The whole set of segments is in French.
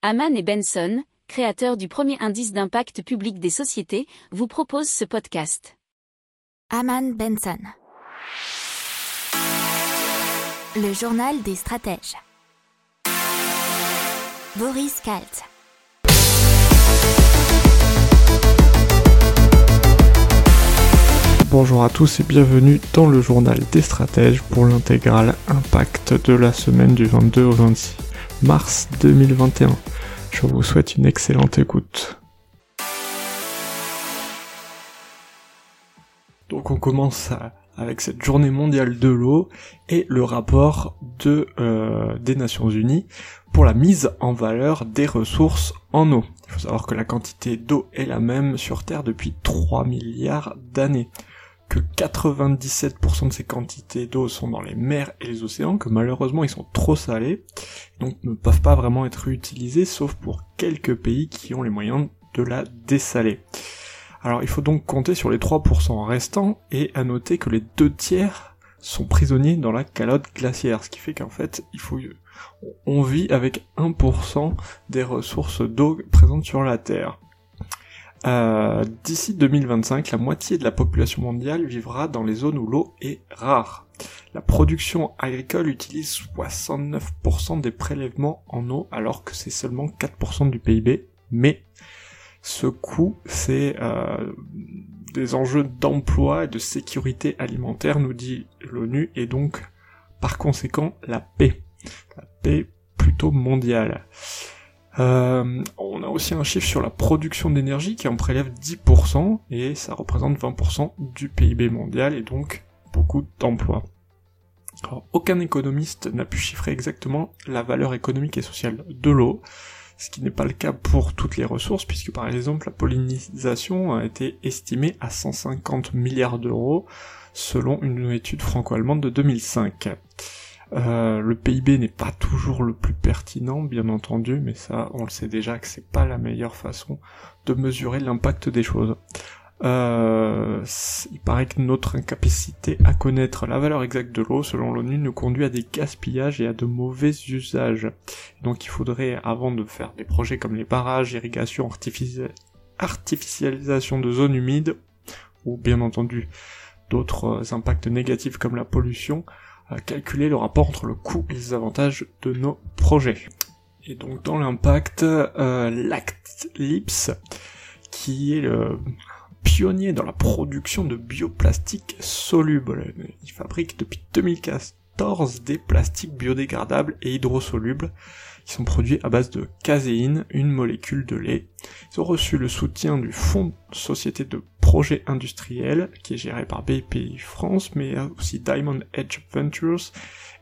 Haman et Benson, créateurs du premier indice d'impact public des sociétés, vous proposent ce podcast. Haman Benson. Le journal des stratèges. Boris Kalt. Bonjour à tous et bienvenue dans le journal des stratèges pour l'intégrale impact de la semaine du 22 au 26 mars 2021. Je vous souhaite une excellente écoute. Donc on commence avec cette journée mondiale de l'eau et le rapport euh, des Nations Unies pour la mise en valeur des ressources en eau. Il faut savoir que la quantité d'eau est la même sur Terre depuis 3 milliards d'années que 97% de ces quantités d'eau sont dans les mers et les océans, que malheureusement ils sont trop salés, donc ne peuvent pas vraiment être utilisés, sauf pour quelques pays qui ont les moyens de la dessaler. Alors il faut donc compter sur les 3% restants, et à noter que les deux tiers sont prisonniers dans la calotte glaciaire, ce qui fait qu'en fait, il faut, on vit avec 1% des ressources d'eau présentes sur la Terre. Euh, d'ici 2025, la moitié de la population mondiale vivra dans les zones où l'eau est rare. La production agricole utilise 69% des prélèvements en eau alors que c'est seulement 4% du PIB. Mais ce coût, c'est euh, des enjeux d'emploi et de sécurité alimentaire, nous dit l'ONU, et donc par conséquent la paix. La paix plutôt mondiale. Euh, on a aussi un chiffre sur la production d'énergie qui en prélève 10% et ça représente 20% du PIB mondial et donc beaucoup d'emplois. aucun économiste n'a pu chiffrer exactement la valeur économique et sociale de l'eau, ce qui n'est pas le cas pour toutes les ressources, puisque par exemple la pollinisation a été estimée à 150 milliards d'euros selon une étude franco-allemande de 2005. Euh, le PIB n'est pas toujours le plus pertinent, bien entendu, mais ça, on le sait déjà que c'est pas la meilleure façon de mesurer l'impact des choses. Euh, il paraît que notre incapacité à connaître la valeur exacte de l'eau, selon l'ONU, nous conduit à des gaspillages et à de mauvais usages. Donc il faudrait, avant de faire des projets comme les barrages, irrigation, artificialisation de zones humides, ou bien entendu d'autres impacts négatifs comme la pollution, calculer le rapport entre le coût et les avantages de nos projets. Et donc dans l'impact, euh, Lactlips, qui est le pionnier dans la production de bioplastiques solubles. Il fabrique depuis 2014 des plastiques biodégradables et hydrosolubles qui sont produits à base de caséine, une molécule de lait. Ils ont reçu le soutien du Fonds Société de Projets Industriels, qui est géré par BPI France, mais aussi Diamond Edge Ventures,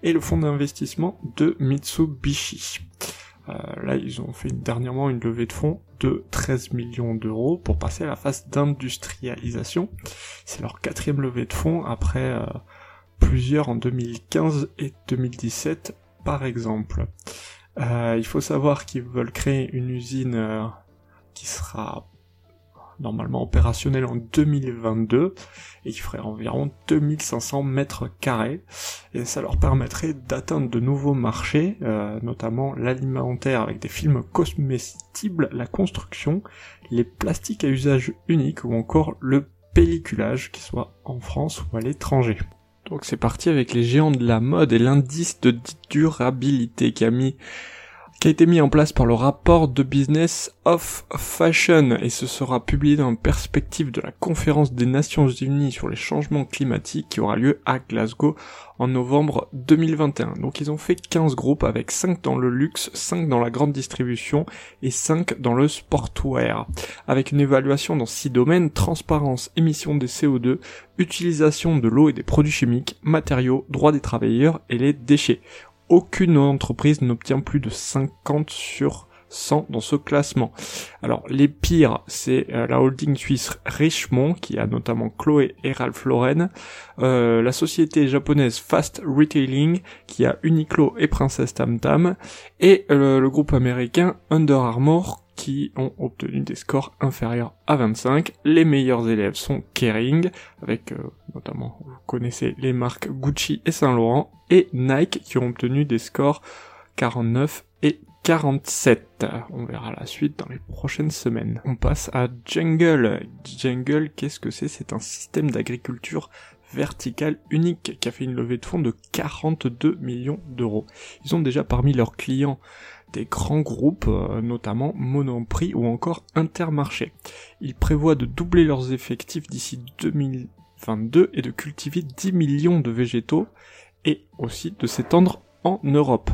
et le fonds d'investissement de Mitsubishi. Euh, là, ils ont fait dernièrement une levée de fonds de 13 millions d'euros pour passer à la phase d'industrialisation. C'est leur quatrième levée de fonds après euh, plusieurs en 2015 et 2017 par exemple. Euh, il faut savoir qu'ils veulent créer une usine qui sera normalement opérationnelle en 2022 et qui ferait environ 2500 mètres carrés et ça leur permettrait d'atteindre de nouveaux marchés, euh, notamment l'alimentaire avec des films comestibles, la construction, les plastiques à usage unique ou encore le pelliculage, qui soit en France ou à l'étranger. Donc c'est parti avec les géants de la mode et l'indice de durabilité qui a mis qui a été mis en place par le rapport de Business of Fashion et ce sera publié dans la perspective de la conférence des Nations Unies sur les changements climatiques qui aura lieu à Glasgow en novembre 2021. Donc ils ont fait 15 groupes avec 5 dans le luxe, 5 dans la grande distribution et 5 dans le sportwear. Avec une évaluation dans 6 domaines, transparence, émission des CO2, utilisation de l'eau et des produits chimiques, matériaux, droits des travailleurs et les déchets aucune entreprise n'obtient plus de 50 sur 100 dans ce classement. Alors les pires, c'est euh, la holding suisse Richemont qui a notamment Chloé et Ralph Lauren, euh, la société japonaise Fast Retailing qui a Uniqlo et Princess Tam Tam, et euh, le groupe américain Under Armour qui ont obtenu des scores inférieurs à 25. Les meilleurs élèves sont Kering, avec notamment, vous connaissez les marques Gucci et Saint Laurent, et Nike qui ont obtenu des scores 49 et 47. On verra la suite dans les prochaines semaines. On passe à Jungle. Jungle, qu'est-ce que c'est? C'est un système d'agriculture verticale unique qui a fait une levée de fonds de 42 millions d'euros. Ils ont déjà parmi leurs clients des grands groupes, euh, notamment Monoprix ou encore Intermarché. Ils prévoient de doubler leurs effectifs d'ici 2022 et de cultiver 10 millions de végétaux et aussi de s'étendre en Europe.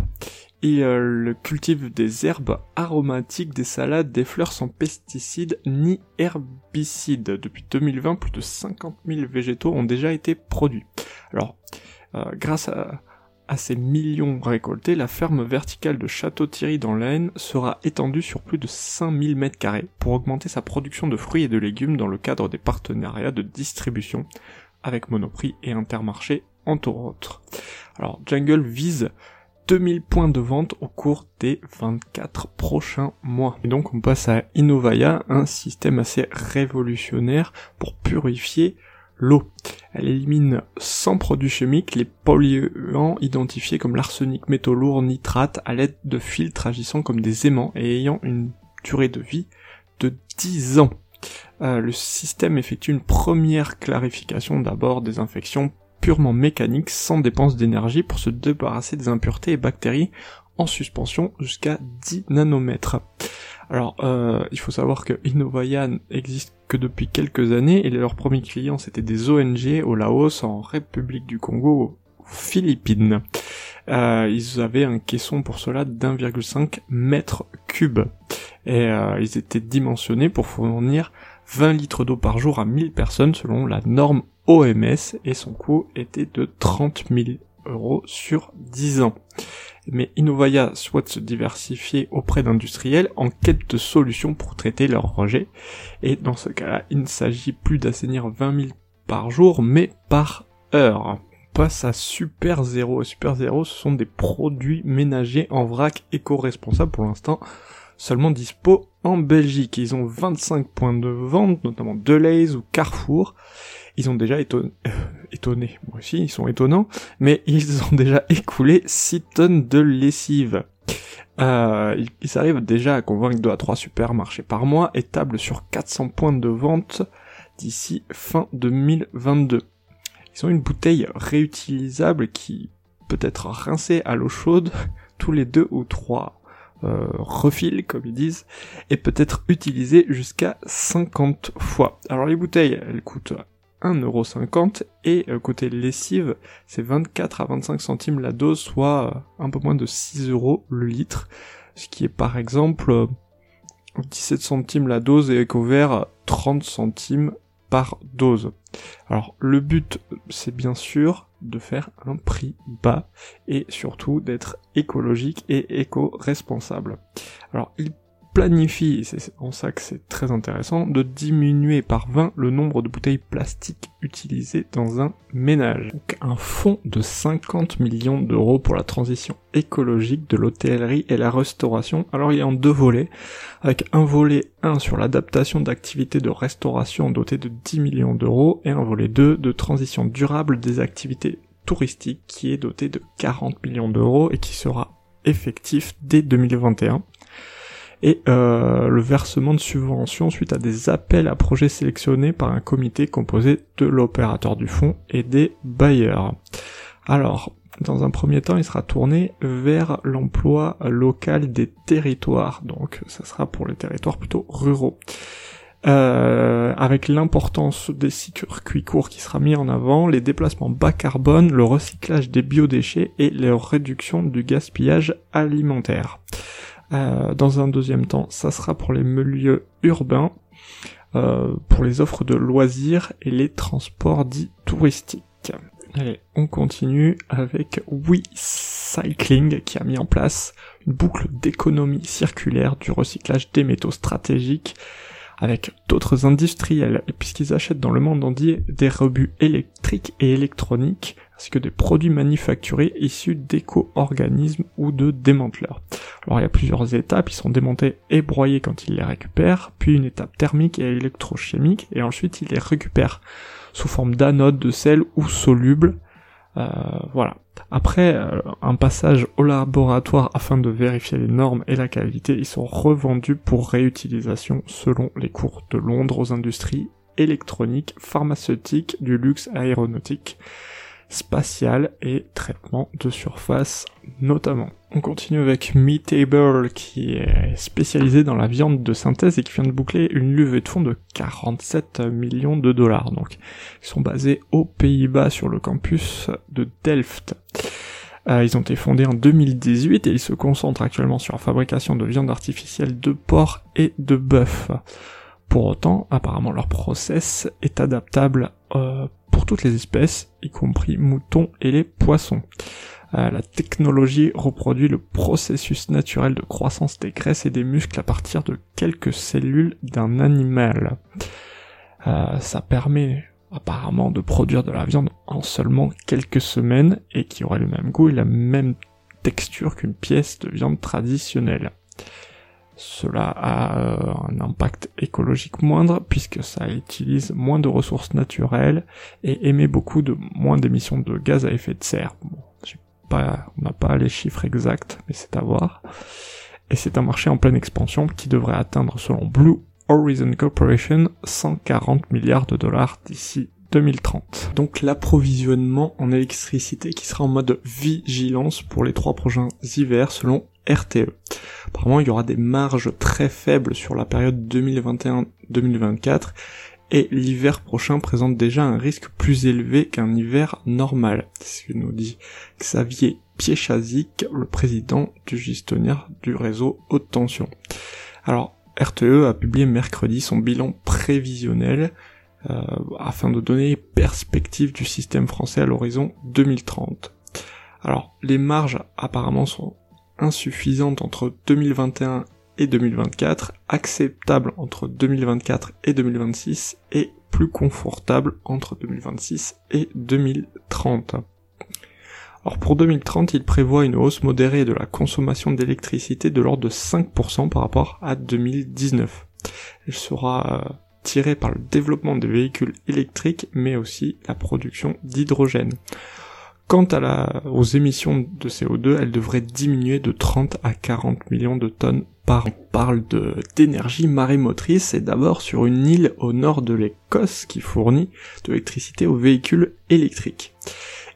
Ils euh, cultivent des herbes aromatiques, des salades, des fleurs sans pesticides ni herbicides. Depuis 2020, plus de 50 000 végétaux ont déjà été produits. Alors, euh, grâce à, à ces millions récoltés, la ferme verticale de Château-Thierry dans l'Aisne sera étendue sur plus de 5000 m2 pour augmenter sa production de fruits et de légumes dans le cadre des partenariats de distribution avec Monoprix et Intermarché entre autres. Alors Jungle vise 2000 points de vente au cours des 24 prochains mois. Et donc on passe à Innovaya, un système assez révolutionnaire pour purifier l'eau. Elle élimine sans produits chimiques les polluants identifiés comme l'arsenic, métaux lourds, nitrates à l'aide de filtres agissant comme des aimants et ayant une durée de vie de 10 ans. Euh, le système effectue une première clarification d'abord des infections purement mécanique sans dépense d'énergie pour se débarrasser des impuretés et bactéries en suspension jusqu'à 10 nanomètres. Alors, euh, il faut savoir que Innovayan existe que depuis quelques années et leurs premiers clients c'était des ONG au Laos, en République du Congo, aux Philippines. Euh, ils avaient un caisson pour cela d'1,5 mètre cube et euh, ils étaient dimensionnés pour fournir 20 litres d'eau par jour à 1000 personnes selon la norme OMS et son coût était de 30 000 euros sur 10 ans. Mais Innovaya souhaite se diversifier auprès d'industriels en quête de solutions pour traiter leurs rejets. Et dans ce cas-là, il ne s'agit plus d'assainir 20 000 par jour, mais par heure. On passe à Super Zero. Super Zero, ce sont des produits ménagers en vrac éco-responsables pour l'instant seulement dispo en Belgique. Ils ont 25 points de vente, notamment Deleuze ou Carrefour. Ils ont déjà étonné, euh, étonné, moi aussi, ils sont étonnants, mais ils ont déjà écoulé 6 tonnes de lessive. Euh, ils, arrivent déjà à convaincre 2 à 3 supermarchés par mois et tablent sur 400 points de vente d'ici fin 2022. Ils ont une bouteille réutilisable qui peut être rincée à l'eau chaude tous les deux ou trois euh, refil, comme ils disent, et peut être utilisé jusqu'à 50 fois. Alors les bouteilles, elles coûtent 1,50€ et euh, côté lessive, c'est 24 à 25 centimes la dose, soit euh, un peu moins de 6 euros le litre, ce qui est par exemple 17 centimes la dose et EcoVert 30 centimes par dose. Alors le but c'est bien sûr de faire un prix bas et surtout d'être écologique et éco-responsable. Alors il planifie, c'est en ça que c'est très intéressant, de diminuer par 20 le nombre de bouteilles plastiques utilisées dans un ménage. Donc un fonds de 50 millions d'euros pour la transition écologique de l'hôtellerie et la restauration. Alors il a en deux volets, avec un volet 1 sur l'adaptation d'activités de restauration doté de 10 millions d'euros et un volet 2 de transition durable des activités touristiques qui est doté de 40 millions d'euros et qui sera effectif dès 2021 et euh, le versement de subventions suite à des appels à projets sélectionnés par un comité composé de l'opérateur du fonds et des bailleurs. Alors, dans un premier temps, il sera tourné vers l'emploi local des territoires, donc ça sera pour les territoires plutôt ruraux. Euh, avec l'importance des circuits courts qui sera mis en avant, les déplacements bas carbone, le recyclage des biodéchets et la réduction du gaspillage alimentaire. Euh, dans un deuxième temps, ça sera pour les milieux urbains, euh, pour les offres de loisirs et les transports dits touristiques. Allez, on continue avec WeCycling qui a mis en place une boucle d'économie circulaire du recyclage des métaux stratégiques avec d'autres industriels, puisqu'ils achètent dans le monde entier des rebuts électriques et électroniques, ainsi que des produits manufacturés issus d'éco-organismes ou de démanteleurs. Alors il y a plusieurs étapes, ils sont démontés et broyés quand ils les récupèrent, puis une étape thermique et électrochimique, et ensuite ils les récupèrent sous forme d'anode, de sel ou soluble, Euh, voilà. Après euh, un passage au laboratoire afin de vérifier les normes et la qualité, ils sont revendus pour réutilisation selon les cours de Londres aux industries électroniques, pharmaceutiques, du luxe aéronautique, spatial et traitement de surface notamment. On continue avec Meatable qui est spécialisé dans la viande de synthèse et qui vient de boucler une levée de fonds de 47 millions de dollars. Donc, ils sont basés aux Pays-Bas sur le campus de Delft. Euh, ils ont été fondés en 2018 et ils se concentrent actuellement sur la fabrication de viande artificielle de porc et de bœuf. Pour autant, apparemment leur process est adaptable euh, pour toutes les espèces, y compris moutons et les poissons. Euh, la technologie reproduit le processus naturel de croissance des graisses et des muscles à partir de quelques cellules d'un animal. Euh, ça permet apparemment de produire de la viande en seulement quelques semaines et qui aurait le même goût et la même texture qu'une pièce de viande traditionnelle. Cela a euh, un impact écologique moindre puisque ça utilise moins de ressources naturelles et émet beaucoup de moins d'émissions de gaz à effet de serre. Bon, pas, on n'a pas les chiffres exacts, mais c'est à voir. Et c'est un marché en pleine expansion qui devrait atteindre, selon Blue Horizon Corporation, 140 milliards de dollars d'ici 2030. Donc l'approvisionnement en électricité qui sera en mode vigilance pour les trois prochains hivers selon RTE. Apparemment, il y aura des marges très faibles sur la période 2021-2024 et l'hiver prochain présente déjà un risque plus élevé qu'un hiver normal. C'est ce que nous dit Xavier Piechazik, le président du gestionnaire du réseau haute tension. Alors, RTE a publié mercredi son bilan prévisionnel euh, afin de donner perspective du système français à l'horizon 2030. Alors, les marges apparemment sont insuffisante entre 2021 et 2024, acceptable entre 2024 et 2026 et plus confortable entre 2026 et 2030. Alors pour 2030, il prévoit une hausse modérée de la consommation d'électricité de l'ordre de 5% par rapport à 2019. Elle sera euh, tirée par le développement des véhicules électriques mais aussi la production d'hydrogène. Quant à la, aux émissions de CO2, elles devraient diminuer de 30 à 40 millions de tonnes par an. On parle d'énergie marémotrice et d'abord sur une île au nord de l'Écosse qui fournit de l'électricité aux véhicules électriques.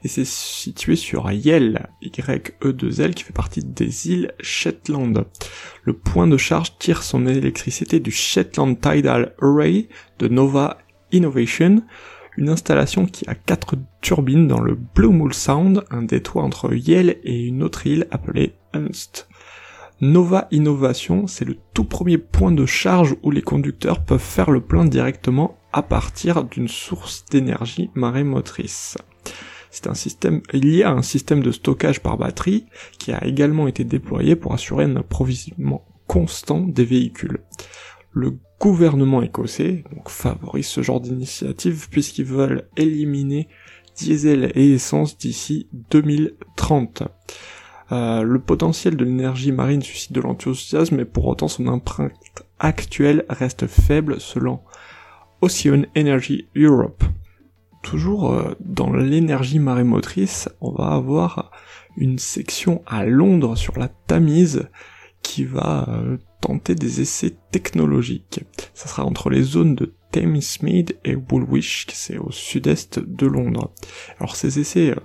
Et c'est situé sur Yell, Y-E-2-L, qui fait partie des îles Shetland. Le point de charge tire son électricité du Shetland Tidal Array de Nova Innovation, une installation qui a quatre turbines dans le Blue Mool Sound, un détroit entre Yale et une autre île appelée Unst. Nova Innovation, c'est le tout premier point de charge où les conducteurs peuvent faire le plein directement à partir d'une source d'énergie marémotrice. C'est un système, il y a un système de stockage par batterie qui a également été déployé pour assurer un approvisionnement constant des véhicules. Le gouvernement écossais donc, favorise ce genre d'initiative puisqu'ils veulent éliminer diesel et essence d'ici 2030. Euh, le potentiel de l'énergie marine suscite de l'enthousiasme, mais pour autant son empreinte actuelle reste faible selon Ocean Energy Europe. Toujours euh, dans l'énergie marémotrice, on va avoir une section à Londres sur la Tamise qui va euh, tenter des essais technologiques. Ça sera entre les zones de Thamesmead et Woolwich, c'est au sud-est de Londres. Alors ces essais euh,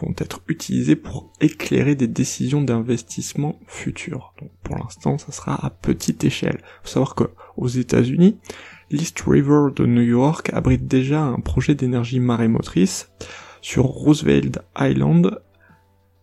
vont être utilisés pour éclairer des décisions d'investissement futures. Donc pour l'instant, ça sera à petite échelle. Faut savoir que aux États-Unis, l'East River de New York abrite déjà un projet d'énergie marémotrice sur Roosevelt Island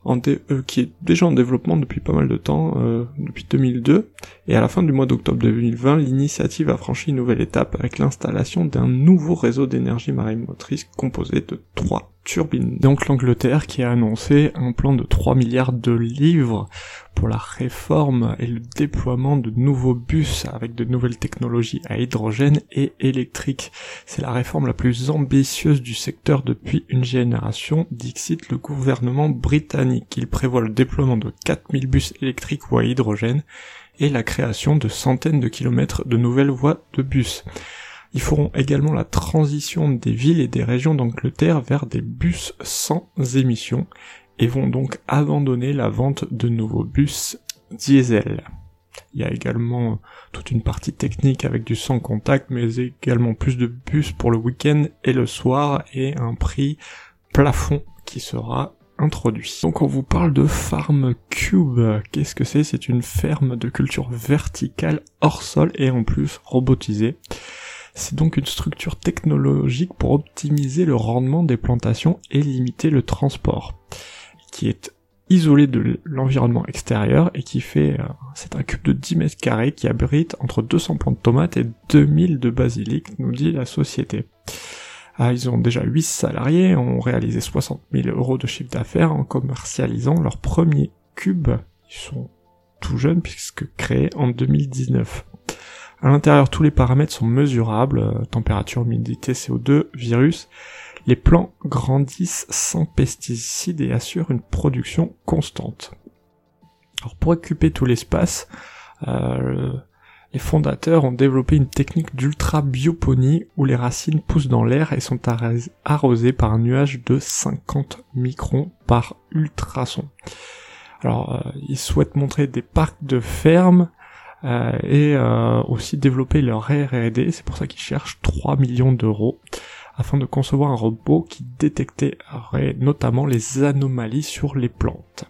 euh, qui est déjà en développement depuis pas mal de temps, euh, depuis 2002, et à la fin du mois d'octobre 2020, l'initiative a franchi une nouvelle étape avec l'installation d'un nouveau réseau d'énergie marine motrice composé de trois turbines. Donc l'Angleterre qui a annoncé un plan de 3 milliards de livres pour la réforme et le déploiement de nouveaux bus avec de nouvelles technologies à hydrogène et électrique. C'est la réforme la plus ambitieuse du secteur depuis une génération, dixit le gouvernement britannique. Il prévoit le déploiement de 4000 bus électriques ou à hydrogène et la création de centaines de kilomètres de nouvelles voies de bus. Ils feront également la transition des villes et des régions d'Angleterre vers des bus sans émissions et vont donc abandonner la vente de nouveaux bus diesel. Il y a également toute une partie technique avec du sans contact, mais également plus de bus pour le week-end et le soir, et un prix plafond qui sera Donc on vous parle de Farm Cube. Qu'est-ce que c'est? C'est une ferme de culture verticale hors sol et en plus robotisée. C'est donc une structure technologique pour optimiser le rendement des plantations et limiter le transport, qui est isolé de l'environnement extérieur et qui fait, euh, c'est un cube de 10 mètres carrés qui abrite entre 200 plants de tomates et 2000 de basilic, nous dit la société. Ah, ils ont déjà 8 salariés, ont réalisé 60 000 euros de chiffre d'affaires en commercialisant leur premier cube. Ils sont tout jeunes puisque créés en 2019. À l'intérieur, tous les paramètres sont mesurables, euh, température, humidité, CO2, virus. Les plants grandissent sans pesticides et assurent une production constante. Alors pour occuper tout l'espace, euh, les fondateurs ont développé une technique d'ultra bioponie où les racines poussent dans l'air et sont arrosées par un nuage de 50 microns par ultrason. Alors, euh, ils souhaitent montrer des parcs de fermes euh, et euh, aussi développer leur R&D. C'est pour ça qu'ils cherchent 3 millions d'euros afin de concevoir un robot qui détecterait notamment les anomalies sur les plantes.